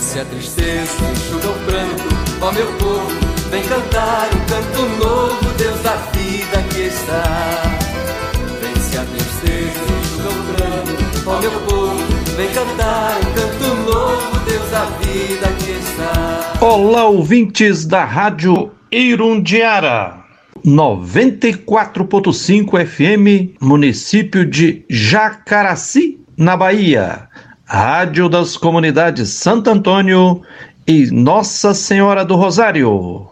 Vence a tristeza, enxuga o pranto, ó meu povo, vem cantar um canto novo, Deus da vida que está. Vence a tristeza, enxuga o pranto, ó meu povo, vem cantar um canto novo, Deus da vida que está. Olá, ouvintes da Rádio Irundiara. 94.5 FM, município de Jacaraci, na Bahia. Rádio das Comunidades Santo Antônio e Nossa Senhora do Rosário.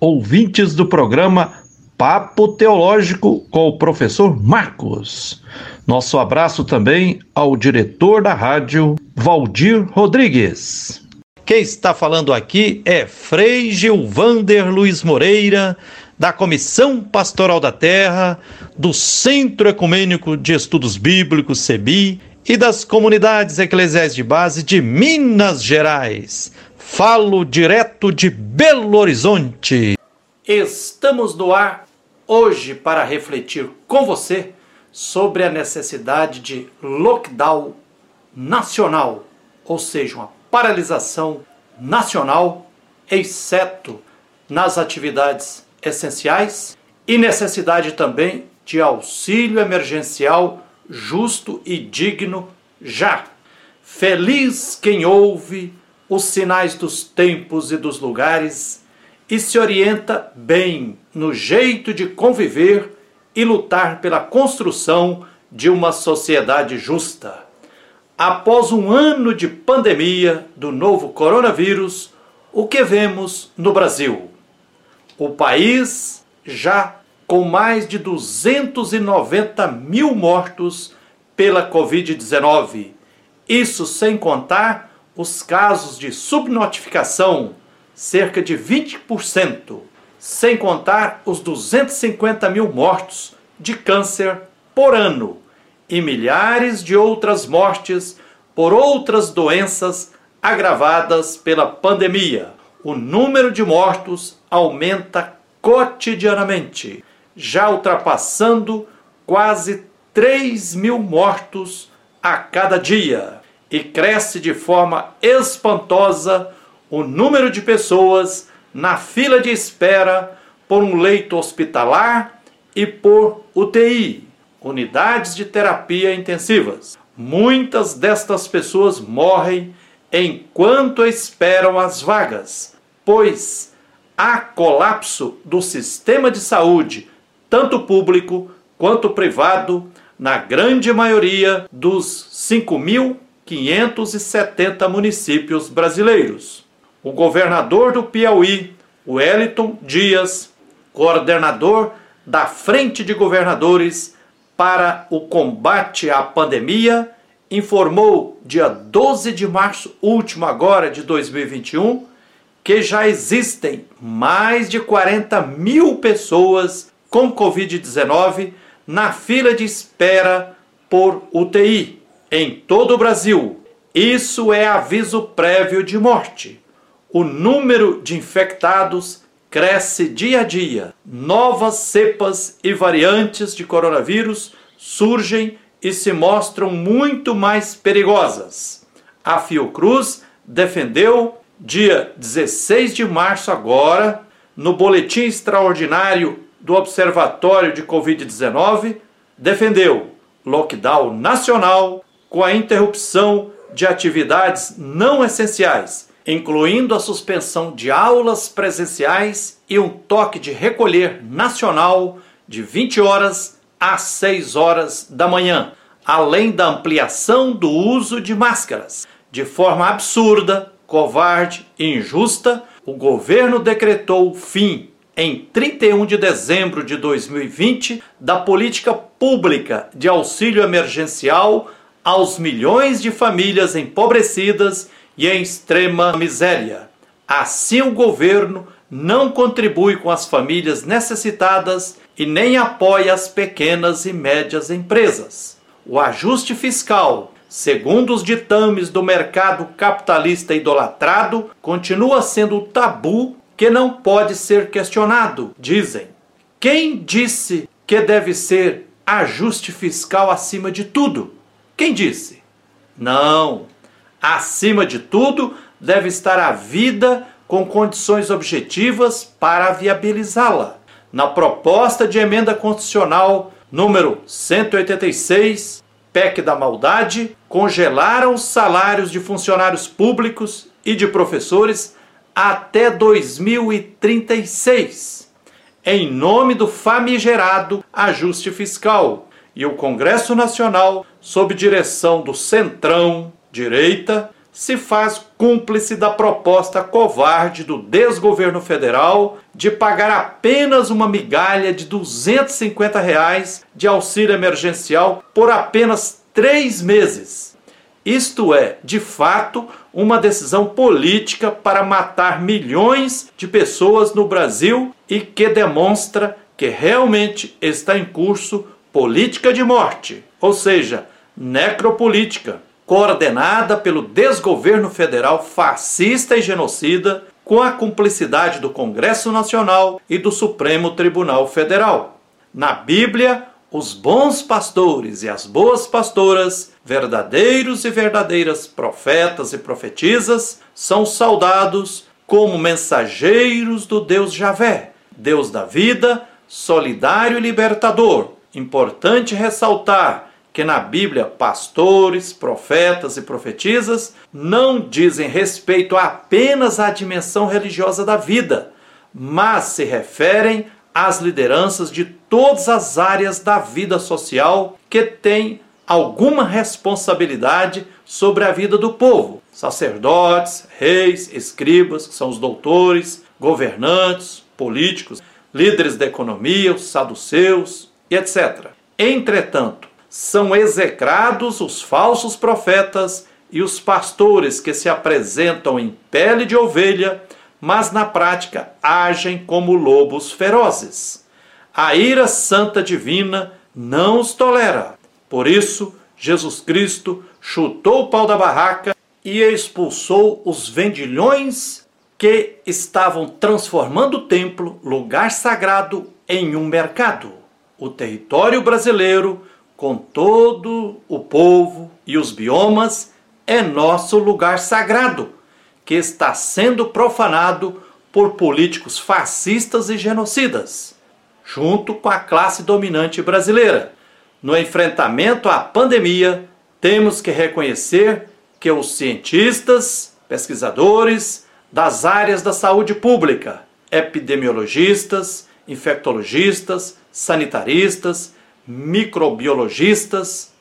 Ouvintes do programa Papo Teológico com o professor Marcos. Nosso abraço também ao diretor da rádio, Valdir Rodrigues. Quem está falando aqui é Frei Gilvander Luiz Moreira, da Comissão Pastoral da Terra, do Centro Ecumênico de Estudos Bíblicos, CEBI, e das comunidades eclesiais de base de Minas Gerais. Falo direto de Belo Horizonte. Estamos no ar hoje para refletir com você sobre a necessidade de lockdown nacional, ou seja, uma paralisação nacional, exceto nas atividades essenciais, e necessidade também de auxílio emergencial justo e digno já. Feliz quem ouve os sinais dos tempos e dos lugares e se orienta bem no jeito de conviver e lutar pela construção de uma sociedade justa. Após um ano de pandemia do novo coronavírus, o que vemos no Brasil? O país já com mais de 290 mil mortos pela Covid-19. Isso sem contar os casos de subnotificação, cerca de 20%, sem contar os 250 mil mortos de câncer por ano e milhares de outras mortes por outras doenças agravadas pela pandemia. O número de mortos aumenta cotidianamente já ultrapassando quase 3 mil mortos a cada dia. E cresce de forma espantosa o número de pessoas na fila de espera por um leito hospitalar e por UTI, unidades de terapia intensivas. Muitas destas pessoas morrem enquanto esperam as vagas, pois há colapso do sistema de saúde tanto público quanto privado, na grande maioria dos 5.570 municípios brasileiros. O governador do Piauí, Wellington Dias, coordenador da Frente de Governadores para o Combate à Pandemia, informou dia 12 de março último agora de 2021 que já existem mais de 40 mil pessoas com Covid-19 na fila de espera por UTI em todo o Brasil. Isso é aviso prévio de morte. O número de infectados cresce dia a dia. Novas cepas e variantes de coronavírus surgem e se mostram muito mais perigosas. A Fiocruz defendeu, dia 16 de março, agora, no Boletim Extraordinário do Observatório de Covid-19 defendeu lockdown nacional com a interrupção de atividades não essenciais, incluindo a suspensão de aulas presenciais e um toque de recolher nacional de 20 horas às 6 horas da manhã, além da ampliação do uso de máscaras. De forma absurda, covarde e injusta, o governo decretou o fim em 31 de dezembro de 2020 da política pública de auxílio emergencial aos milhões de famílias empobrecidas e em extrema miséria. Assim, o governo não contribui com as famílias necessitadas e nem apoia as pequenas e médias empresas. O ajuste fiscal, segundo os ditames do mercado capitalista idolatrado, continua sendo tabu que não pode ser questionado, dizem. Quem disse que deve ser ajuste fiscal acima de tudo? Quem disse? Não. Acima de tudo, deve estar a vida com condições objetivas para viabilizá-la. Na proposta de emenda constitucional número 186, PEC da maldade, congelaram os salários de funcionários públicos e de professores até 2036, em nome do famigerado ajuste fiscal. E o Congresso Nacional, sob direção do Centrão, direita, se faz cúmplice da proposta covarde do desgoverno federal de pagar apenas uma migalha de 250 reais de auxílio emergencial por apenas três meses. Isto é, de fato, uma decisão política para matar milhões de pessoas no Brasil e que demonstra que realmente está em curso política de morte, ou seja, necropolítica coordenada pelo desgoverno federal fascista e genocida, com a cumplicidade do Congresso Nacional e do Supremo Tribunal Federal. Na Bíblia, os bons pastores e as boas pastoras, verdadeiros e verdadeiras profetas e profetisas, são saudados como mensageiros do Deus Javé, Deus da vida, solidário e libertador. Importante ressaltar que na Bíblia pastores, profetas e profetisas não dizem respeito apenas à dimensão religiosa da vida, mas se referem às lideranças de todas as áreas da vida social que têm alguma responsabilidade sobre a vida do povo. Sacerdotes, reis, escribas, que são os doutores, governantes, políticos, líderes da economia, os saduceus e etc. Entretanto, são execrados os falsos profetas e os pastores que se apresentam em pele de ovelha, mas na prática agem como lobos ferozes. A ira santa divina não os tolera. Por isso, Jesus Cristo chutou o pau da barraca e expulsou os vendilhões que estavam transformando o templo, lugar sagrado, em um mercado. O território brasileiro com todo o povo e os biomas, é nosso lugar sagrado, que está sendo profanado por políticos fascistas e genocidas, junto com a classe dominante brasileira. No enfrentamento à pandemia, temos que reconhecer que os cientistas, pesquisadores das áreas da saúde pública, epidemiologistas, infectologistas, sanitaristas, microbiologistas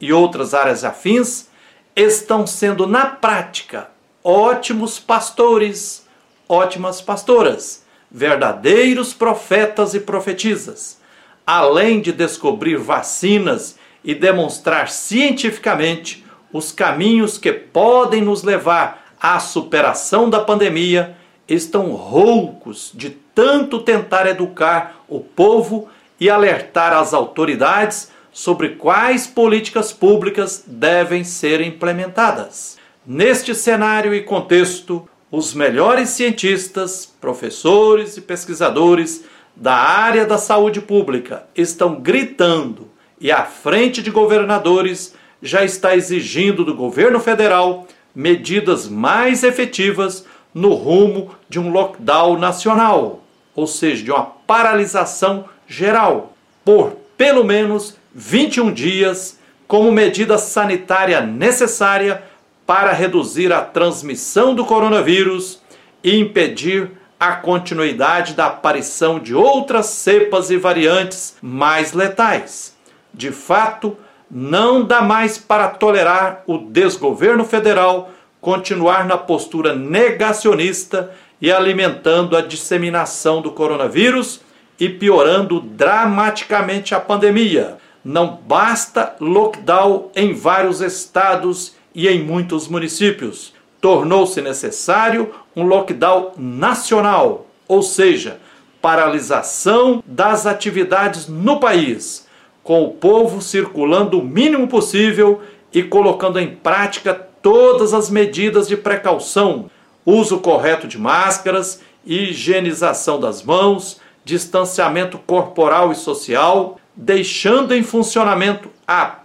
e outras áreas afins estão sendo, na prática, ótimos pastores, ótimas pastoras, verdadeiros profetas e profetisas, além de descobrir vacinas e demonstrar cientificamente os caminhos que podem nos levar à superação da pandemia, estão roucos de tanto tentar educar o povo e alertar as autoridades sobre quais políticas públicas devem ser implementadas. Neste cenário e contexto, os melhores cientistas, professores e pesquisadores da área da saúde pública estão gritando e a frente de governadores já está exigindo do governo federal medidas mais efetivas no rumo de um lockdown nacional, ou seja, de uma paralisação geral por pelo menos 21 dias como medida sanitária necessária para reduzir a transmissão do coronavírus e impedir a continuidade da aparição de outras cepas e variantes mais letais. De fato, não dá mais para tolerar o desgoverno federal continuar na postura negacionista e alimentando a disseminação do coronavírus e piorando dramaticamente a pandemia. Não basta lockdown em vários estados e em muitos municípios. Tornou-se necessário um lockdown nacional, ou seja, paralisação das atividades no país, com o povo circulando o mínimo possível e colocando em prática todas as medidas de precaução, uso correto de máscaras, higienização das mãos, distanciamento corporal e social, deixando em funcionamento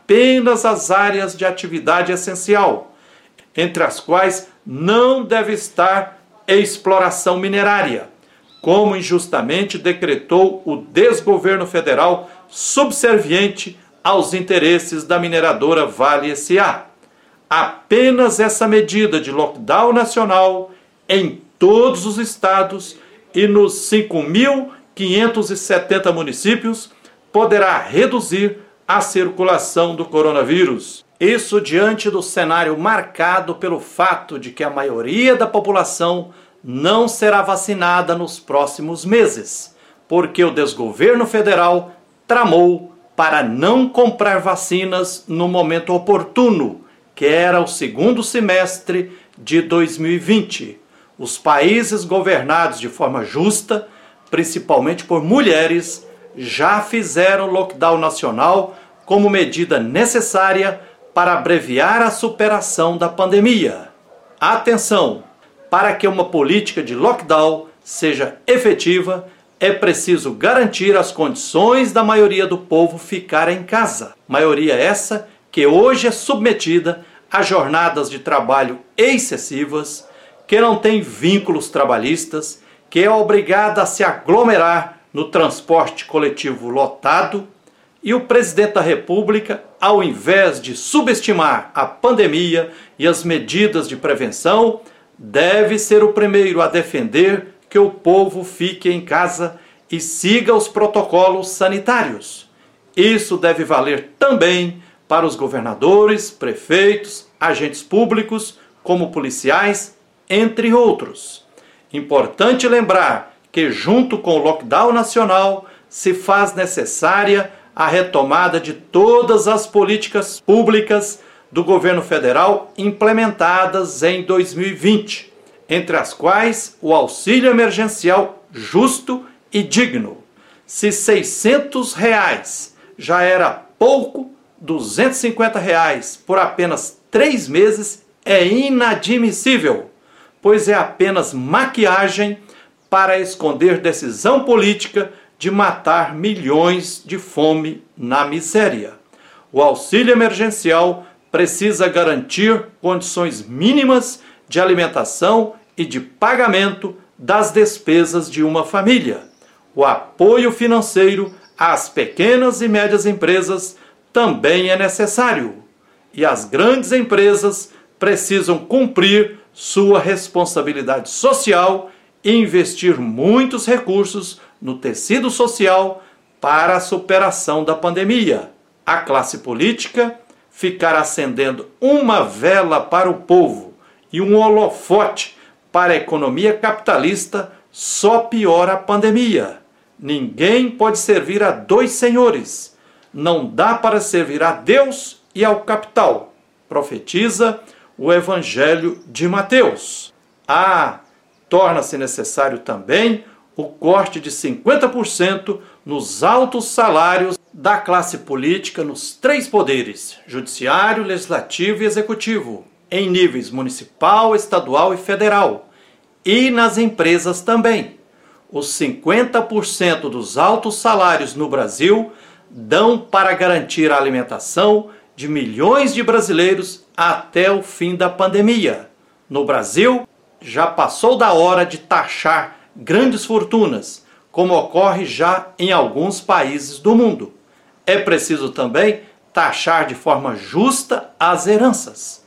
apenas as áreas de atividade essencial. entre as quais não deve estar exploração minerária, como injustamente decretou o desgoverno federal subserviente aos interesses da mineradora Vale SA. Apenas essa medida de lockdown nacional em todos os estados e nos 5.570 municípios poderá reduzir a circulação do coronavírus. Isso diante do cenário marcado pelo fato de que a maioria da população não será vacinada nos próximos meses, porque o desgoverno federal tramou para não comprar vacinas no momento oportuno, que era o segundo semestre de 2020. Os países governados de forma justa, principalmente por mulheres, já fizeram lockdown nacional como medida necessária para abreviar a superação da pandemia. Atenção! Para que uma política de lockdown seja efetiva, é preciso garantir as condições da maioria do povo ficar em casa. Maioria essa que hoje é submetida a jornadas de trabalho excessivas, que não tem vínculos trabalhistas, que é obrigada a se aglomerar no transporte coletivo lotado, e o presidente da República, ao invés de subestimar a pandemia e as medidas de prevenção, deve ser o primeiro a defender que o povo fique em casa e siga os protocolos sanitários. Isso deve valer também para os governadores, prefeitos, agentes públicos, como policiais, entre outros. Importante lembrar que, junto com o lockdown nacional, se faz necessária a retomada de todas as políticas públicas do governo federal implementadas em 2020, entre as quais o auxílio emergencial justo e digno. Se 600 reais já era pouco, 250 reais por apenas três meses é inadmissível, pois é apenas maquiagem para esconder decisão política de matar milhões de fome na miséria. O auxílio emergencial precisa garantir condições mínimas de alimentação e de pagamento das despesas de uma família. O apoio financeiro às pequenas e médias empresas também é necessário. E as grandes empresas precisam cumprir sua responsabilidade social investir muitos recursos no tecido social para a superação da pandemia. A classe política ficar acendendo uma vela para o povo e um holofote para a economia capitalista só piora a pandemia. Ninguém pode servir a dois senhores. Não dá para servir a Deus e ao capital. Profetiza o Evangelho de Mateus. Ah, torna-se necessário também o corte de 50% nos altos salários da classe política nos três poderes: judiciário, legislativo e executivo, em níveis municipal, estadual e federal, e nas empresas também. Os 50% dos altos salários no Brasil dão para garantir a alimentação de milhões de brasileiros até o fim da pandemia. No Brasil, já passou da hora de taxar grandes fortunas, como ocorre já em alguns países do mundo. É preciso também taxar de forma justa as heranças.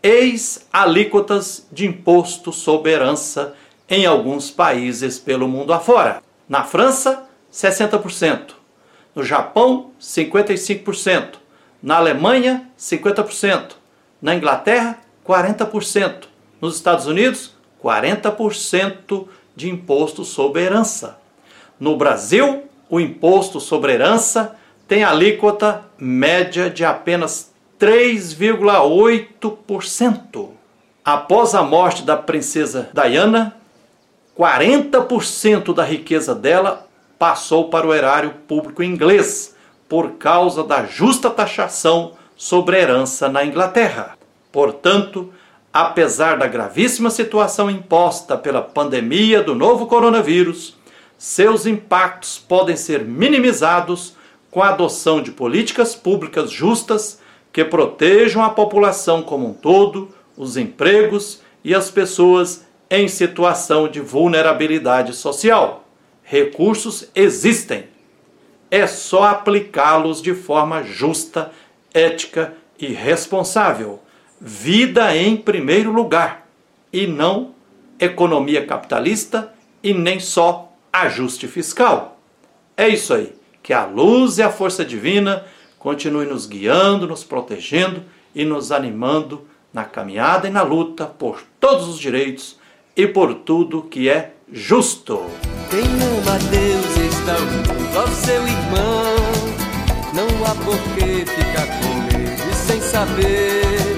Eis alíquotas de imposto sobre herança em alguns países pelo mundo afora. Na França, 60%. No Japão, 55%. Na Alemanha, 50%. Na Inglaterra, 40%. Nos Estados Unidos, 40% de imposto sobre herança. No Brasil, o imposto sobre herança tem alíquota média de apenas 3,8%. Após a morte da princesa Diana, 40% da riqueza dela passou para o erário público inglês por causa da justa taxação sobre herança na Inglaterra. Portanto, apesar da gravíssima situação imposta pela pandemia do novo coronavírus, seus impactos podem ser minimizados com a adoção de políticas públicas justas que protejam a população como um todo os empregos e as pessoas em situação de vulnerabilidade social. Recursos existem. É só aplicá-los de forma justa, ética e responsável. Vida em primeiro lugar e não economia capitalista e nem só ajuste fiscal. É isso aí. Que a luz e a força divina continue nos guiando, nos protegendo e nos animando na caminhada e na luta por todos os direitos e por tudo que é justo. Quem ama Deus está unido ao seu irmão. Não há por que ficar com medo sem saber.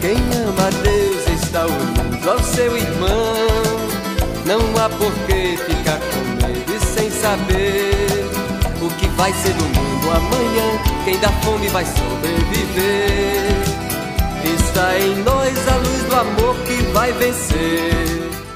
Quem ama Deus está unido ao seu irmão. Não há por que ficar com medo e sem saber o que vai ser do mundo amanhã. Quem dá fome vai sobreviver. Está em nós a luz do amor que vai vencer.